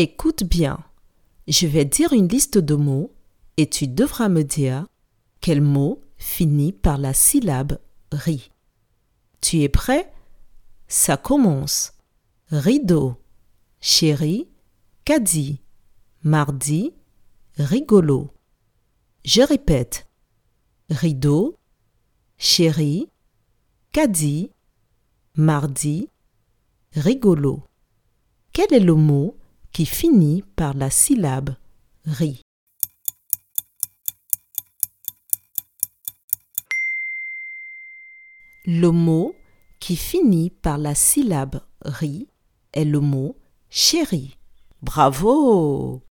Écoute bien. Je vais dire une liste de mots et tu devras me dire quel mot finit par la syllabe ri. Tu es prêt? Ça commence. Rideau, chéri, caddie, mardi, rigolo. Je répète. Rideau, chéri, caddie, mardi, rigolo. Quel est le mot qui finit par la syllabe ri Le mot qui finit par la syllabe ri est le mot chéri. Bravo